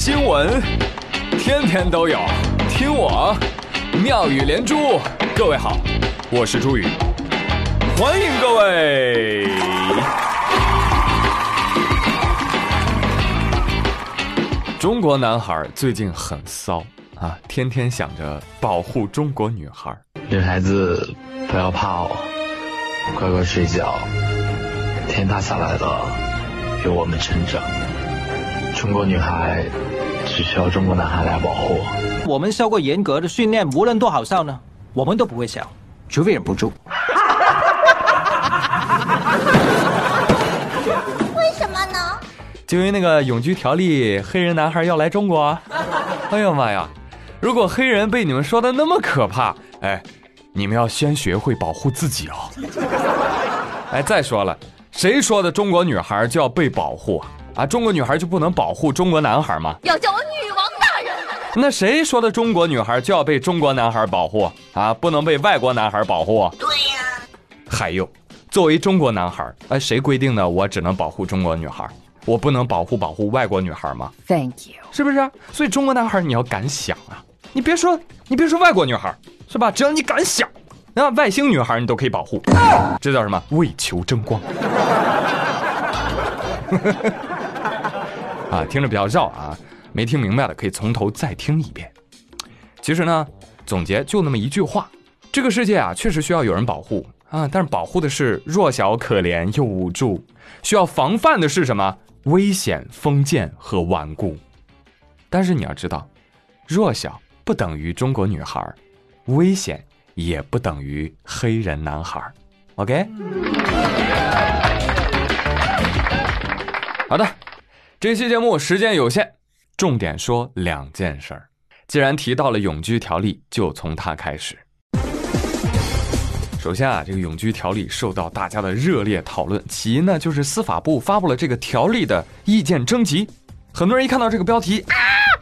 新闻，天天都有，听我妙语连珠。各位好，我是朱宇，欢迎各位。中国男孩最近很骚啊，天天想着保护中国女孩。女孩子不要怕哦，乖乖睡觉，天塌下来了，有我们撑着。中国女孩只需要中国男孩来保护。我们受过严格的训练，无论多好笑呢，我们都不会笑，除非忍不住。为什么呢？就因为那个永居条例，黑人男孩要来中国。哎呀妈呀！如果黑人被你们说的那么可怕，哎，你们要先学会保护自己哦。哎，再说了，谁说的中国女孩就要被保护啊？啊，中国女孩就不能保护中国男孩吗？要叫我女王大人。那谁说的中国女孩就要被中国男孩保护啊？不能被外国男孩保护？对呀。还有，作为中国男孩，哎，谁规定的我只能保护中国女孩？我不能保护保护外国女孩吗？Thank you，是不是？所以中国男孩你要敢想啊！你别说，你别说外国女孩，是吧？只要你敢想，那外星女孩你都可以保护。这叫什么？为求争光。啊，听着比较绕啊，没听明白的可以从头再听一遍。其实呢，总结就那么一句话：这个世界啊，确实需要有人保护啊，但是保护的是弱小、可怜又无助；需要防范的是什么？危险、封建和顽固。但是你要知道，弱小不等于中国女孩，危险也不等于黑人男孩。OK，好的。这期节目时间有限，重点说两件事儿。既然提到了永居条例，就从它开始。首先啊，这个永居条例受到大家的热烈讨论。起因呢，就是司法部发布了这个条例的意见征集，很多人一看到这个标题啊，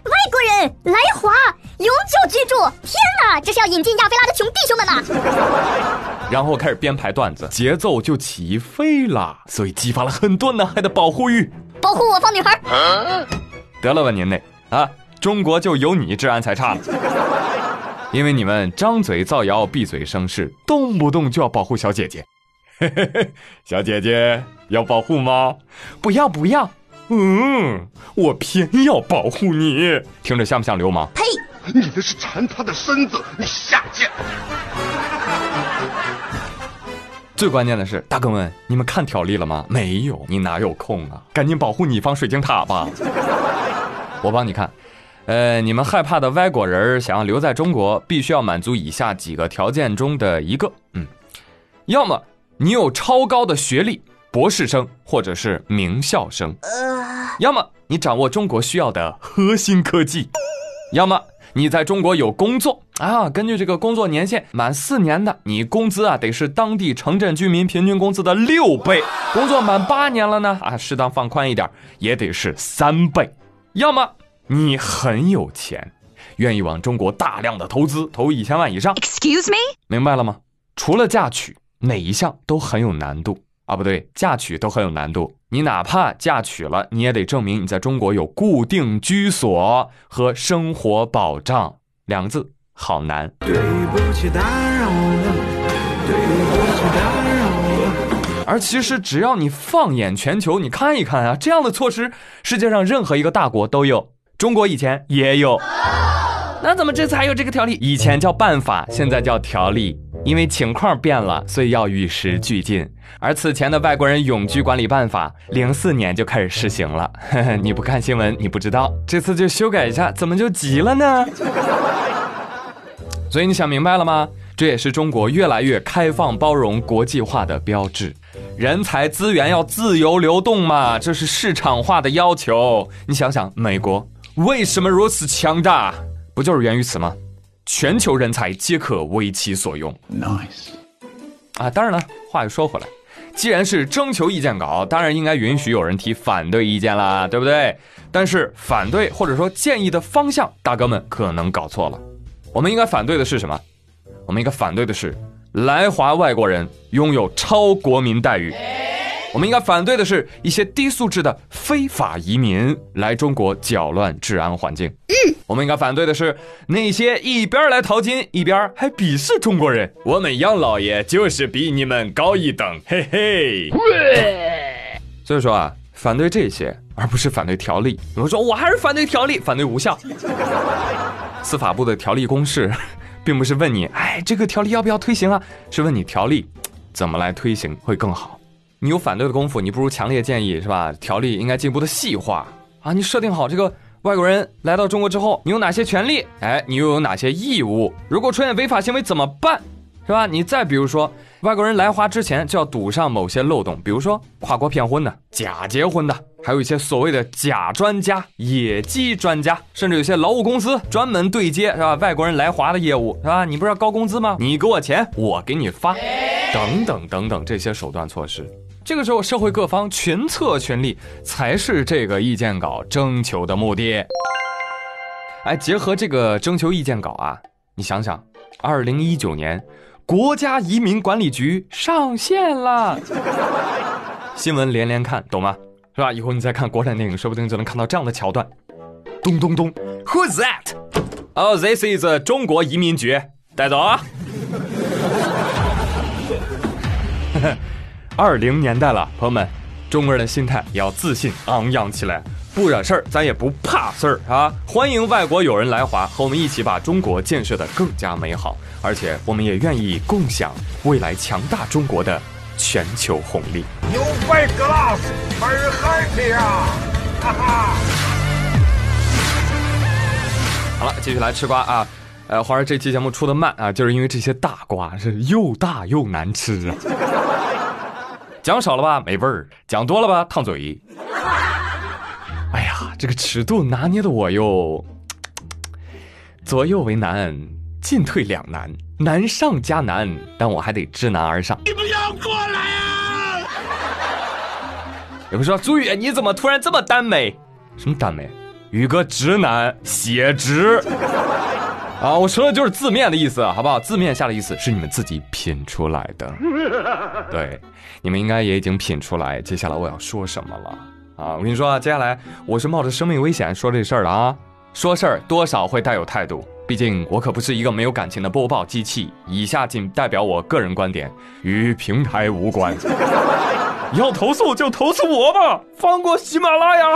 外国人来华永久居住，天哪，这是要引进亚非拉的穷弟兄们呐！然后开始编排段子，节奏就起飞了，所以激发了很多男孩的保护欲。保护我方女孩，得了吧您那啊！中国就有你治安才差了，因为你们张嘴造谣，闭嘴生事，动不动就要保护小姐姐。嘿嘿嘿小姐姐要保护吗？不要不要，嗯，我偏要保护你。听着像不像流氓？呸！你那是馋他的身子，你下贱。最关键的是，大哥们，你们看条例了吗？没有，你哪有空啊？赶紧保护你方水晶塔吧！我帮你看，呃，你们害怕的外国人想要留在中国，必须要满足以下几个条件中的一个，嗯，要么你有超高的学历，博士生或者是名校生，呃，要么你掌握中国需要的核心科技，要么。你在中国有工作啊？根据这个工作年限，满四年的，你工资啊得是当地城镇居民平均工资的六倍；工作满八年了呢，啊，适当放宽一点，也得是三倍。要么你很有钱，愿意往中国大量的投资，投一千万以上。Excuse me，明白了吗？除了嫁娶，哪一项都很有难度。啊，不对，嫁娶都很有难度。你哪怕嫁娶了，你也得证明你在中国有固定居所和生活保障。两个字，好难。对不起，打扰了。对不起，打扰了。而其实，只要你放眼全球，你看一看啊，这样的措施，世界上任何一个大国都有，中国以前也有。那怎么这次还有这个条例？以前叫办法，现在叫条例。因为情况变了，所以要与时俱进。而此前的外国人永居管理办法，零四年就开始实行了。呵 呵你不看新闻，你不知道。这次就修改一下，怎么就急了呢？所以你想明白了吗？这也是中国越来越开放、包容、国际化的标志。人才资源要自由流动嘛，这是市场化的要求。你想想，美国为什么如此强大？不就是源于此吗？全球人才皆可为其所用。Nice，啊，当然了，话又说回来，既然是征求意见稿，当然应该允许有人提反对意见啦，对不对？但是反对或者说建议的方向，大哥们可能搞错了。我们应该反对的是什么？我们应该反对的是来华外国人拥有超国民待遇。我们应该反对的是一些低素质的非法移民来中国搅乱治安环境。嗯，我们应该反对的是那些一边来淘金，一边还鄙视中国人。我们杨老爷就是比你们高一等，嘿嘿。所以说啊，反对这些，而不是反对条例。有人说我还是反对条例，反对无效。司法部的条例公示，并不是问你，哎，这个条例要不要推行啊？是问你条例怎么来推行会更好。你有反对的功夫，你不如强烈建议是吧？条例应该进一步的细化啊！你设定好这个外国人来到中国之后，你有哪些权利？哎，你又有哪些义务？如果出现违法行为怎么办？是吧？你再比如说，外国人来华之前就要堵上某些漏洞，比如说跨国骗婚的、假结婚的，还有一些所谓的假专家、野鸡专家，甚至有些劳务公司专门对接是吧？外国人来华的业务是吧？你不是要高工资吗？你给我钱，我给你发，等等等等这些手段措施。这个时候，社会各方群策群力，才是这个意见稿征求的目的。哎，结合这个征求意见稿啊，你想想，二零一九年，国家移民管理局上线了，新闻连连看，懂吗？是吧？以后你再看国产电影，说不定就能看到这样的桥段。咚咚咚，Who's that? Oh, this is 中国移民局，带走啊！二零年代了，朋友们，中国人的心态也要自信昂扬起来，不惹事儿，咱也不怕事儿啊！欢迎外国友人来华，和我们一起把中国建设的更加美好，而且我们也愿意共享未来强大中国的全球红利。You fight glass, very happy 啊！哈哈。好了，继续来吃瓜啊！呃，华儿这期节目出的慢啊，就是因为这些大瓜是又大又难吃啊。讲少了吧没味儿，讲多了吧烫嘴。哎呀，这个尺度拿捏的我又左右为难，进退两难，难上加难，但我还得知难而上。你不要过来啊！有人说朱宇，你怎么突然这么耽美？什么耽美？宇哥直男写直。啊，我说的就是字面的意思，好不好？字面下的意思是你们自己品出来的。对，你们应该也已经品出来，接下来我要说什么了啊！我跟你说啊，接下来我是冒着生命危险说这事儿的啊，说事儿多少会带有态度，毕竟我可不是一个没有感情的播报机器。以下仅代表我个人观点，与平台无关。要投诉就投诉我吧，放过喜马拉雅。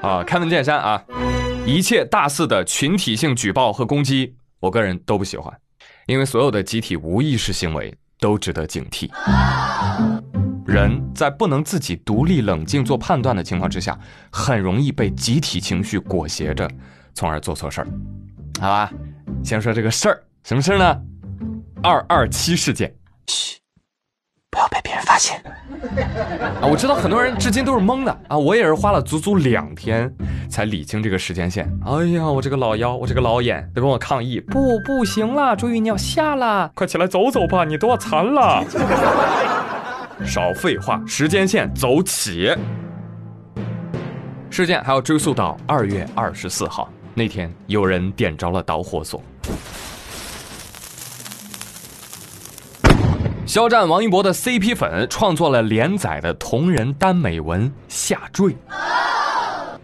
啊，开门见山啊！一切大肆的群体性举报和攻击，我个人都不喜欢，因为所有的集体无意识行为都值得警惕。人在不能自己独立冷静做判断的情况之下，很容易被集体情绪裹挟着，从而做错事儿。好吧，先说这个事儿，什么事儿呢？二二七事件。嘘，不要被别人发现。啊，我知道很多人至今都是懵的啊，我也是花了足足两天才理清这个时间线。哎呀，我这个老腰，我这个老眼，得跟我抗议，不，不行了，朱宇你要下了，快起来走走吧，你都要残了。少废话，时间线走起。事件还要追溯到二月二十四号那天，有人点着了导火索。肖战、王一博的 CP 粉创作了连载的同人耽美文《下坠》。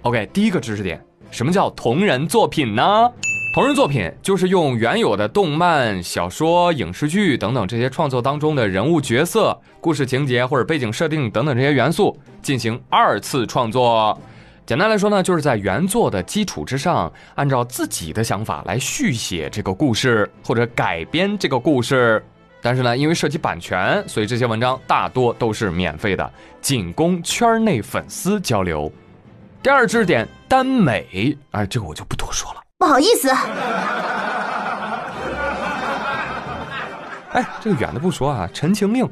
OK，第一个知识点，什么叫同人作品呢？同人作品就是用原有的动漫、小说、影视剧等等这些创作当中的人物角色、故事情节或者背景设定等等这些元素进行二次创作。简单来说呢，就是在原作的基础之上，按照自己的想法来续写这个故事或者改编这个故事。但是呢，因为涉及版权，所以这些文章大多都是免费的，仅供圈内粉丝交流。第二知识点，耽美，哎，这个我就不多说了。不好意思，哎，这个远的不说啊，《陈情令》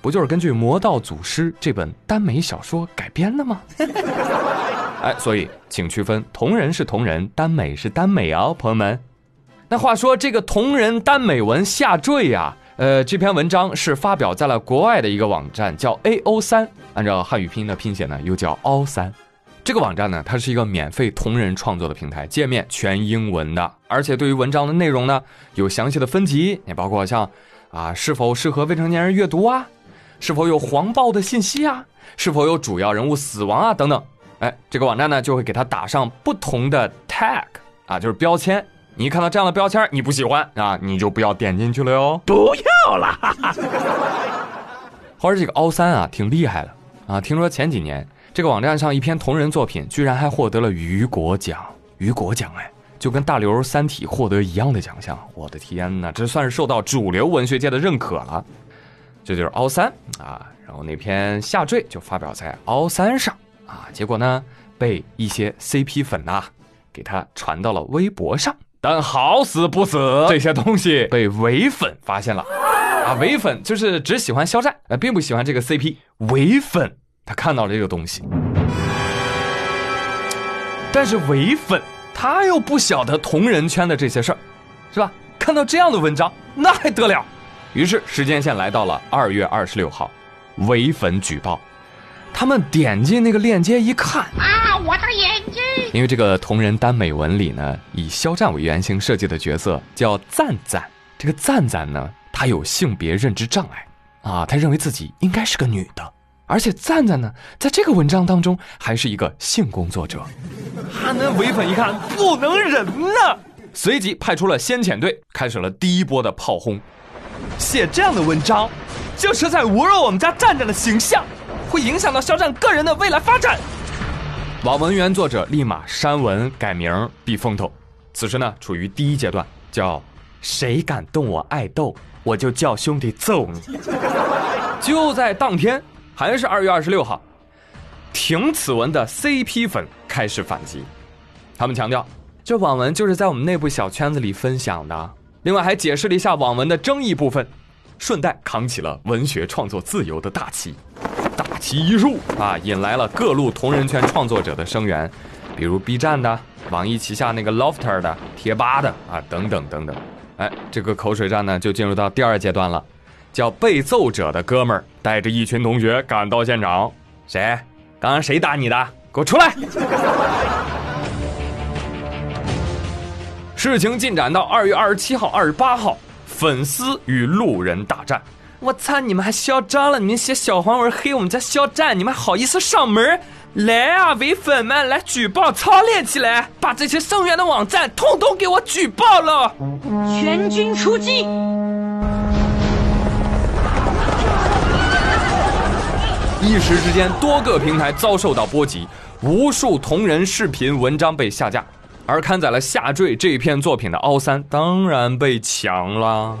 不就是根据《魔道祖师》这本耽美小说改编的吗？哎，所以请区分，同人是同人，耽美是耽美哦，朋友们。那话说这个同人耽美文下坠呀。呃，这篇文章是发表在了国外的一个网站，叫 A O 三，按照汉语拼音的拼写呢，又叫凹三。这个网站呢，它是一个免费同人创作的平台，界面全英文的，而且对于文章的内容呢，有详细的分级，也包括像啊是否适合未成年人阅读啊，是否有黄暴的信息啊？是否有主要人物死亡啊？等等。哎，这个网站呢就会给它打上不同的 tag 啊，就是标签。你一看到这样的标签，你不喜欢啊，你就不要点进去了哟。不要到了，话说这个凹三啊，挺厉害的啊。听说前几年这个网站上一篇同人作品，居然还获得了雨果奖。雨果奖哎，就跟大刘《三体》获得一样的奖项。我的天哪，这算是受到主流文学界的认可了。这就是凹三啊。然后那篇下坠就发表在凹三上啊，结果呢被一些 CP 粉呐给他传到了微博上。但好死不死，这些东西被伪粉发现了啊！伪粉就是只喜欢肖战，呃，并不喜欢这个 CP。伪粉他看到了这个东西，但是伪粉他又不晓得同人圈的这些事儿，是吧？看到这样的文章，那还得了？于是时间线来到了二月二十六号，伪粉举报，他们点进那个链接一看。啊我的眼睛！因为这个同人耽美文里呢，以肖战为原型设计的角色叫赞赞。这个赞赞呢，他有性别认知障碍啊，他认为自己应该是个女的。而且赞赞呢，在这个文章当中还是一个性工作者。他那唯粉一看不能忍呐，随即派出了先遣队，开始了第一波的炮轰。写这样的文章，就是在侮辱我们家赞赞的形象，会影响到肖战个人的未来发展。网文原作者立马删文改名避风头，此时呢处于第一阶段，叫谁敢动我爱豆，我就叫兄弟揍你。就在当天，还是二月二十六号，停此文的 CP 粉开始反击，他们强调这网文就是在我们内部小圈子里分享的，另外还解释了一下网文的争议部分，顺带扛起了文学创作自由的大旗。大旗一竖啊，引来了各路同人圈创作者的声援，比如 B 站的、网易旗下那个 Lofter 的、贴吧的啊，等等等等。哎，这个口水战呢，就进入到第二阶段了，叫被揍者的哥们儿带着一群同学赶到现场。谁？刚刚谁打你的？给我出来！事情进展到二月二十七号、二十八号，粉丝与路人大战。我操！你们还嚣张了？你们写小黄文黑我们家肖战，你们还好意思上门？来啊，伪粉们，来举报，操练起来，把这些声援的网站通通给我举报了！全军出击！一时之间，多个平台遭受到波及，无数同人视频文章被下架，而刊载了下坠这篇作品的凹三当然被抢了。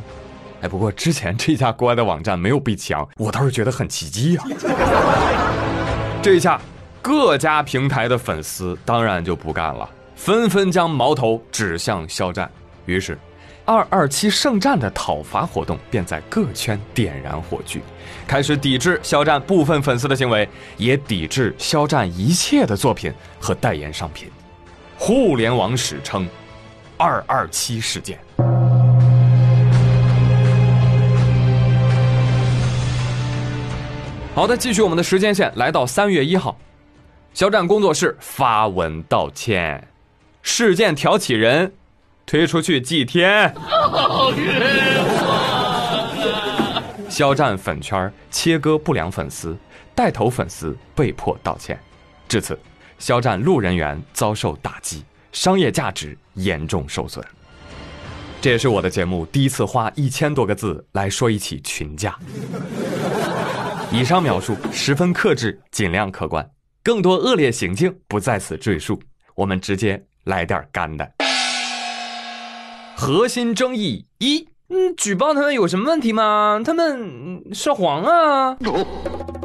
哎，不过之前这家国外的网站没有被抢，我倒是觉得很奇迹啊。这一下，各家平台的粉丝当然就不干了，纷纷将矛头指向肖战。于是，二二七圣战的讨伐活动便在各圈点燃火炬，开始抵制肖战部分粉丝的行为，也抵制肖战一切的作品和代言商品。互联网史称“二二七事件”。好的，继续我们的时间线，来到三月一号，肖战工作室发文道歉，事件挑起人推出去祭天，好冤枉！肖战粉圈切割不良粉丝，带头粉丝被迫道歉，至此，肖战路人缘遭受打击，商业价值严重受损。这也是我的节目第一次花一千多个字来说一起群架。以上描述十分克制，尽量客观，更多恶劣行径不在此赘述。我们直接来点干的。核心争议一：嗯，举报他们有什么问题吗？他们涉黄啊？哈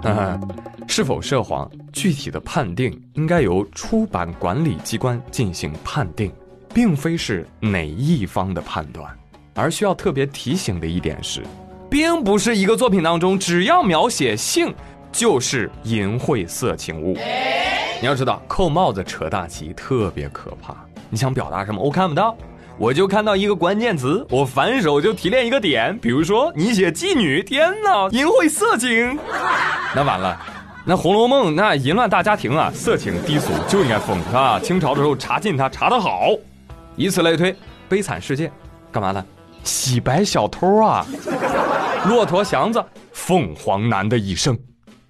嗯，是否涉黄，具体的判定应该由出版管理机关进行判定，并非是哪一方的判断。而需要特别提醒的一点是。并不是一个作品当中只要描写性就是淫秽色情物。你要知道，扣帽子扯大旗特别可怕。你想表达什么？我看不到，我就看到一个关键词，我反手就提炼一个点。比如说，你写妓女，天哪，淫秽色情，那完了。那《红楼梦》那淫乱大家庭啊，色情低俗就应该封啊？清朝的时候查禁它查得好，以此类推，悲惨世界干嘛呢？洗白小偷啊！骆驼祥子凤凰男的一生，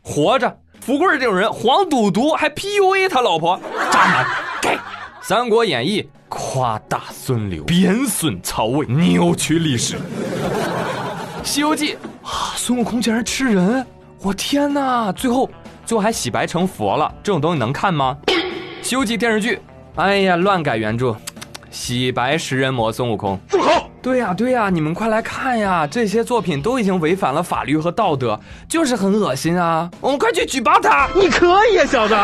活着。富贵这种人，黄赌毒还 PUA 他老婆，渣男。给《三国演义》夸大孙刘，贬损曹魏，扭曲历史。《西游记》啊，孙悟空竟然吃人，我天哪！最后最后还洗白成佛了，这种东西能看吗？《西游记》电视剧，哎呀，乱改原著，洗白食人魔孙悟空。住口！对呀对呀，你们快来看呀！这些作品都已经违反了法律和道德，就是很恶心啊！我们快去举报他！你可以啊，小子！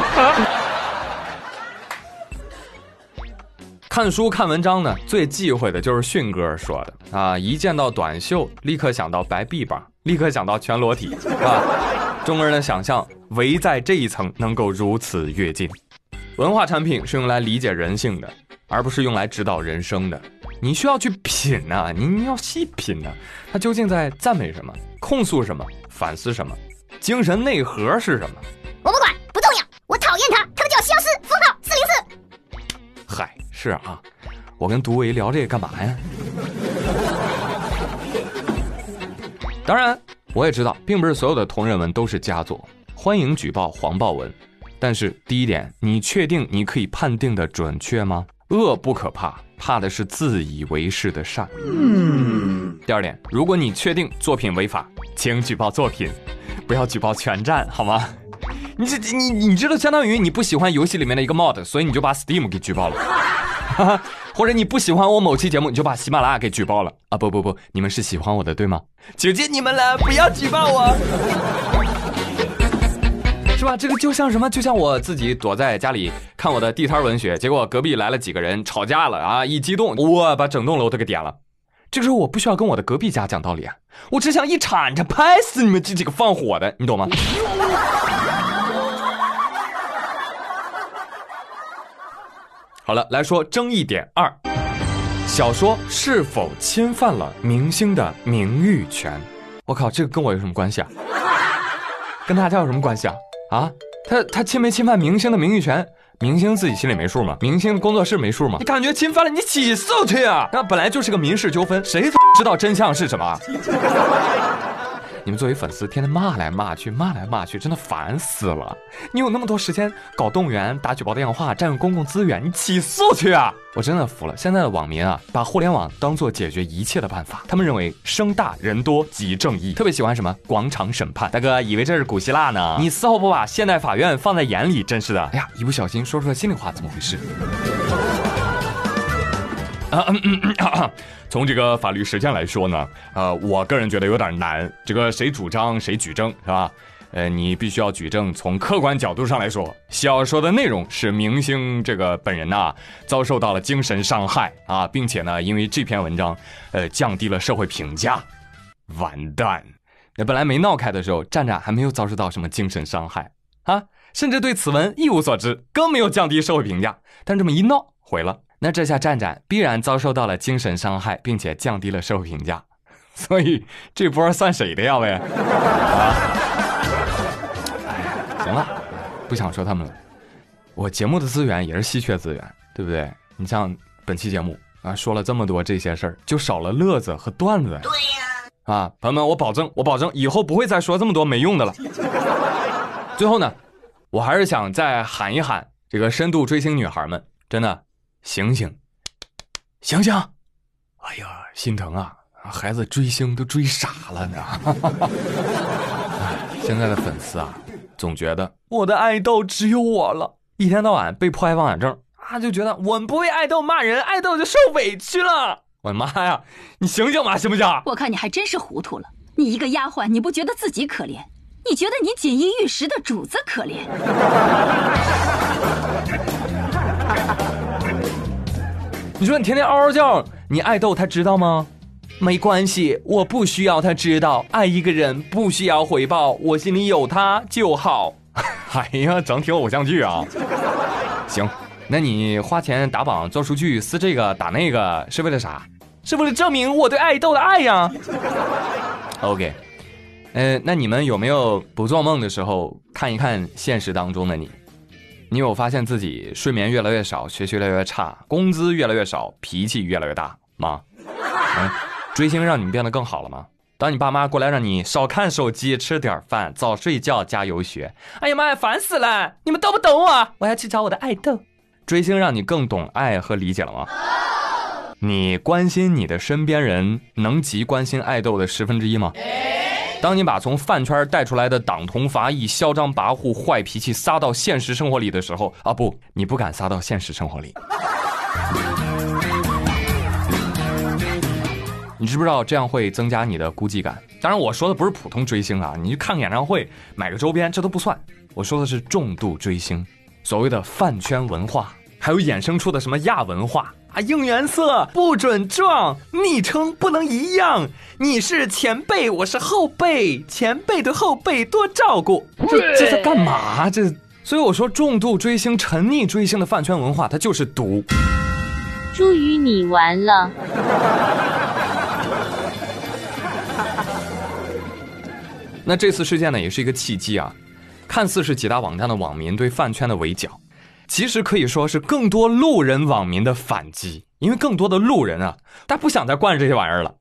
看书看文章呢，最忌讳的就是迅哥说的啊！一见到短袖，立刻想到白臂膀，立刻想到全裸体，啊！中国人的想象围在这一层能够如此跃进。文化产品是用来理解人性的，而不是用来指导人生的。你需要去品呐，你你要细品呐，他究竟在赞美什么，控诉什么，反思什么，精神内核是什么？我不管，不重要。我讨厌他，他们叫消失封号四零四。嗨，是啊，我跟独维聊这个干嘛呀？当然，我也知道，并不是所有的同人文都是佳作，欢迎举报黄暴文。但是第一点，你确定你可以判定的准确吗？恶不可怕。怕的是自以为是的善。嗯。第二点，如果你确定作品违法，请举报作品，不要举报全站，好吗？你这你你知道，相当于你不喜欢游戏里面的一个 mod，所以你就把 Steam 给举报了。或者你不喜欢我某期节目，你就把喜马拉雅给举报了。啊不不不，你们是喜欢我的对吗？求求你们了，不要举报我。是吧？这个就像什么？就像我自己躲在家里看我的地摊文学，结果隔壁来了几个人吵架了啊！一激动，我把整栋楼都给点了。这个时候我不需要跟我的隔壁家讲道理啊，我只想一铲子拍死你们这几个放火的，你懂吗？好了，来说争议点二：小说是否侵犯了明星的名誉权？我靠，这个跟我有什么关系啊？跟大家有什么关系啊？啊，他他侵没侵犯明星的名誉权？明星自己心里没数吗？明星工作室没数吗？你感觉侵犯了，你起诉去啊！那本来就是个民事纠纷，谁知道真相是什么？你们作为粉丝，天天骂来骂去，骂来骂去，真的烦死了。你有那么多时间搞动员、打举报电话、占用公共资源，你起诉去啊！我真的服了，现在的网民啊，把互联网当做解决一切的办法。他们认为声大人多即正义，特别喜欢什么广场审判。大哥以为这是古希腊呢？你丝毫不把现代法院放在眼里，真是的。哎呀，一不小心说出了心里话，怎么回事？啊嗯嗯啊！从这个法律实践来说呢，呃，我个人觉得有点难。这个谁主张谁举证是吧？呃，你必须要举证。从客观角度上来说，小说的内容是明星这个本人呐遭受到了精神伤害啊，并且呢，因为这篇文章，呃，降低了社会评价。完蛋！那本来没闹开的时候，站站还没有遭受到什么精神伤害啊，甚至对此文一无所知，更没有降低社会评价。但这么一闹，毁了。那这下战战必然遭受到了精神伤害，并且降低了社会评价，所以这波算谁的呀？喂，啊，哎，行了，不想说他们了。我节目的资源也是稀缺资源，对不对？你像本期节目啊，说了这么多这些事儿，就少了乐子和段子。对呀。啊，朋友们，我保证，我保证以后不会再说这么多没用的了。最后呢，我还是想再喊一喊这个深度追星女孩们，真的。醒醒，醒醒！哎呀，心疼啊！孩子追星都追傻了呢。现在的粉丝啊，总觉得我的爱豆只有我了，一天到晚被迫害妄想症啊，就觉得我们不为爱豆骂人，爱豆就受委屈了。我的妈呀！你醒醒吧，行不行？我看你还真是糊涂了。你一个丫鬟，你不觉得自己可怜？你觉得你锦衣玉食的主子可怜？你说你天天嗷嗷叫，你爱豆他知道吗？没关系，我不需要他知道。爱一个人不需要回报，我心里有他就好。哎呀，整挺偶像剧啊！行，那你花钱打榜做数据撕这个打那个是为了啥？是为了证明我对爱豆的爱呀。OK，呃，那你们有没有不做梦的时候看一看现实当中的你？你有发现自己睡眠越来越少，学习越来越差，工资越来越少，脾气越来越大吗？嗯，追星让你们变得更好了吗？当你爸妈过来让你少看手机，吃点饭，早睡觉，加油学。哎呀妈呀，烦死了！你们懂不懂我？我要去找我的爱豆。追星让你更懂爱和理解了吗？你关心你的身边人，能及关心爱豆的十分之一吗？当你把从饭圈带出来的党同伐异、嚣张跋扈、坏脾气撒到现实生活里的时候，啊不，你不敢撒到现实生活里。你知不知道这样会增加你的孤寂感？当然，我说的不是普通追星啊，你去看个演唱会、买个周边，这都不算。我说的是重度追星，所谓的饭圈文化，还有衍生出的什么亚文化啊，应援色不准撞，昵称不能一样，你是前辈，我是后辈，前辈对后辈多照顾，这这在干嘛？这，所以我说重度追星、沉溺追星的饭圈文化，它就是毒。朱宇，你完了。那这次事件呢，也是一个契机啊。看似是几大网站的网民对饭圈的围剿，其实可以说是更多路人网民的反击。因为更多的路人啊，他不想再惯着这些玩意儿了。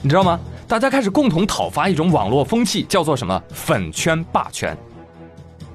你知道吗？大家开始共同讨伐一种网络风气，叫做什么“粉圈霸权”。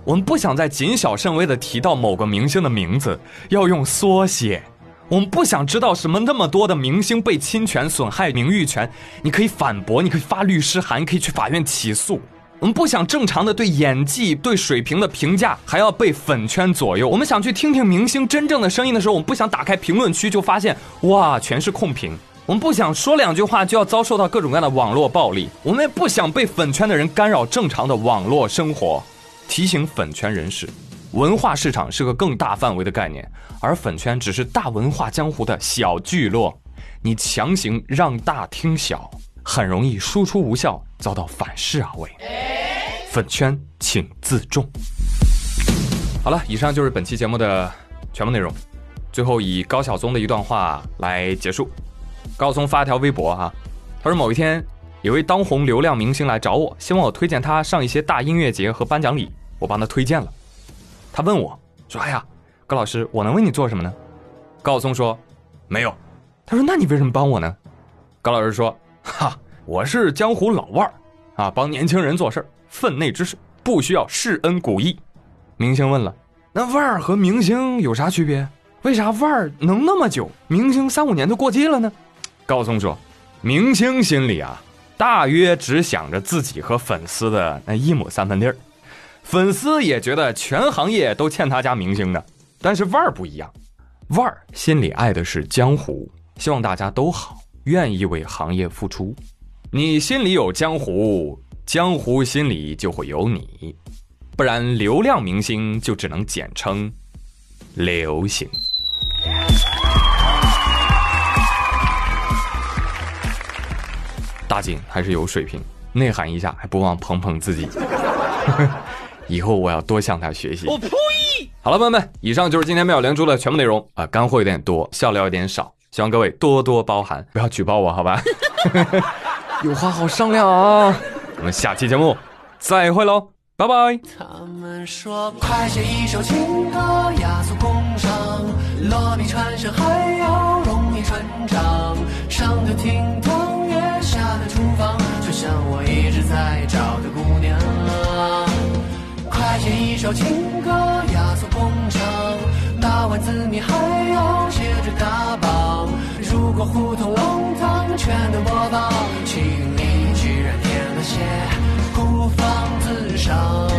我们不想再谨小慎微的提到某个明星的名字，要用缩写。我们不想知道什么那么多的明星被侵权、损害名誉权，你可以反驳，你可以发律师函，可以去法院起诉。我们不想正常的对演技、对水平的评价还要被粉圈左右。我们想去听听明星真正的声音的时候，我们不想打开评论区就发现哇，全是控评。我们不想说两句话就要遭受到各种各样的网络暴力。我们也不想被粉圈的人干扰正常的网络生活。提醒粉圈人士，文化市场是个更大范围的概念，而粉圈只是大文化江湖的小聚落。你强行让大听小。很容易输出无效，遭到反噬啊！喂，粉圈请自重。好了，以上就是本期节目的全部内容。最后以高晓松的一段话来结束。高晓松发条微博哈，他说某一天有位当红流量明星来找我，希望我推荐他上一些大音乐节和颁奖礼，我帮他推荐了。他问我说：“哎呀，高老师，我能为你做什么呢？”高晓松说：“没有。”他说：“那你为什么帮我呢？”高老师说。哈，我是江湖老腕儿，啊，帮年轻人做事儿，分内之事不需要施恩古义。明星问了，那腕儿和明星有啥区别？为啥腕儿能那么久，明星三五年就过季了呢？高松说，明星心里啊，大约只想着自己和粉丝的那一亩三分地儿，粉丝也觉得全行业都欠他家明星的。但是腕儿不一样，腕儿心里爱的是江湖，希望大家都好。愿意为行业付出，你心里有江湖，江湖心里就会有你，不然流量明星就只能简称流行。大景还是有水平，内涵一下还不忘捧捧自己，以后我要多向他学习。我呸！好了，朋友们，以上就是今天妙连珠的全部内容啊，干货有点多，笑料有点少。希望各位多多包涵，不要举报我，好吧？有话好商量啊！我们下期节目再会喽，拜拜。他们说快写一首情歌，压缩工伤，落笔传神还要容易传唱。上得厅堂，也下得厨房，就像我一直在找的姑娘。快写一首情歌，压缩工伤，打完字你还要写着打榜。如果胡同弄堂全都播放，请你居然添了些孤芳自赏。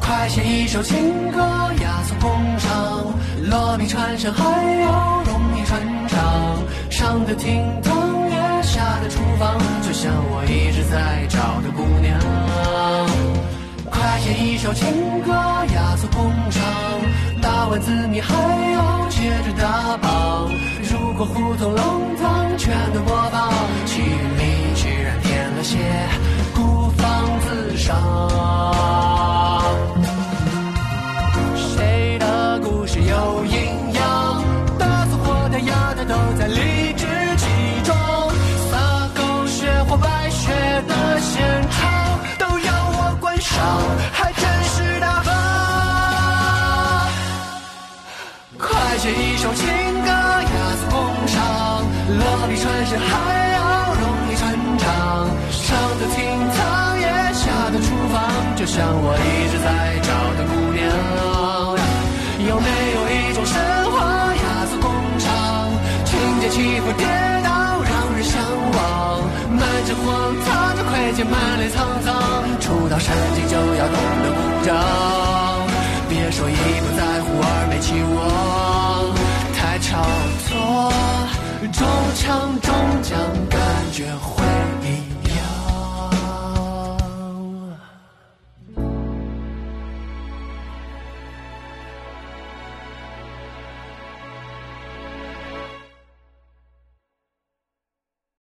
快写一首情歌，压缩工厂，落笔传神，还要容易传唱，上得厅堂，也下得厨房，就像我一直在找的姑娘。快写一首情歌，压缩工厂，打完字你还要接着打榜。如果胡同弄堂全都播放，曲里居然添了些上。谁的故事有营养？大错或掉牙的都在理直气壮。撒狗血或白雪的现场，都要我观赏，还真是大方。快写一首情歌，压缩工厂，落笔传神，还要容易传唱。上得厅堂，就像我一直在找的姑娘。有没有一种神话，压缩工厂，情节起伏跌宕，让人向往。满城荒唐的亏欠，满脸沧桑，初到山顶就要懂得鼓掌。别说一不在乎，二没期望，太炒作，中枪中奖，感觉会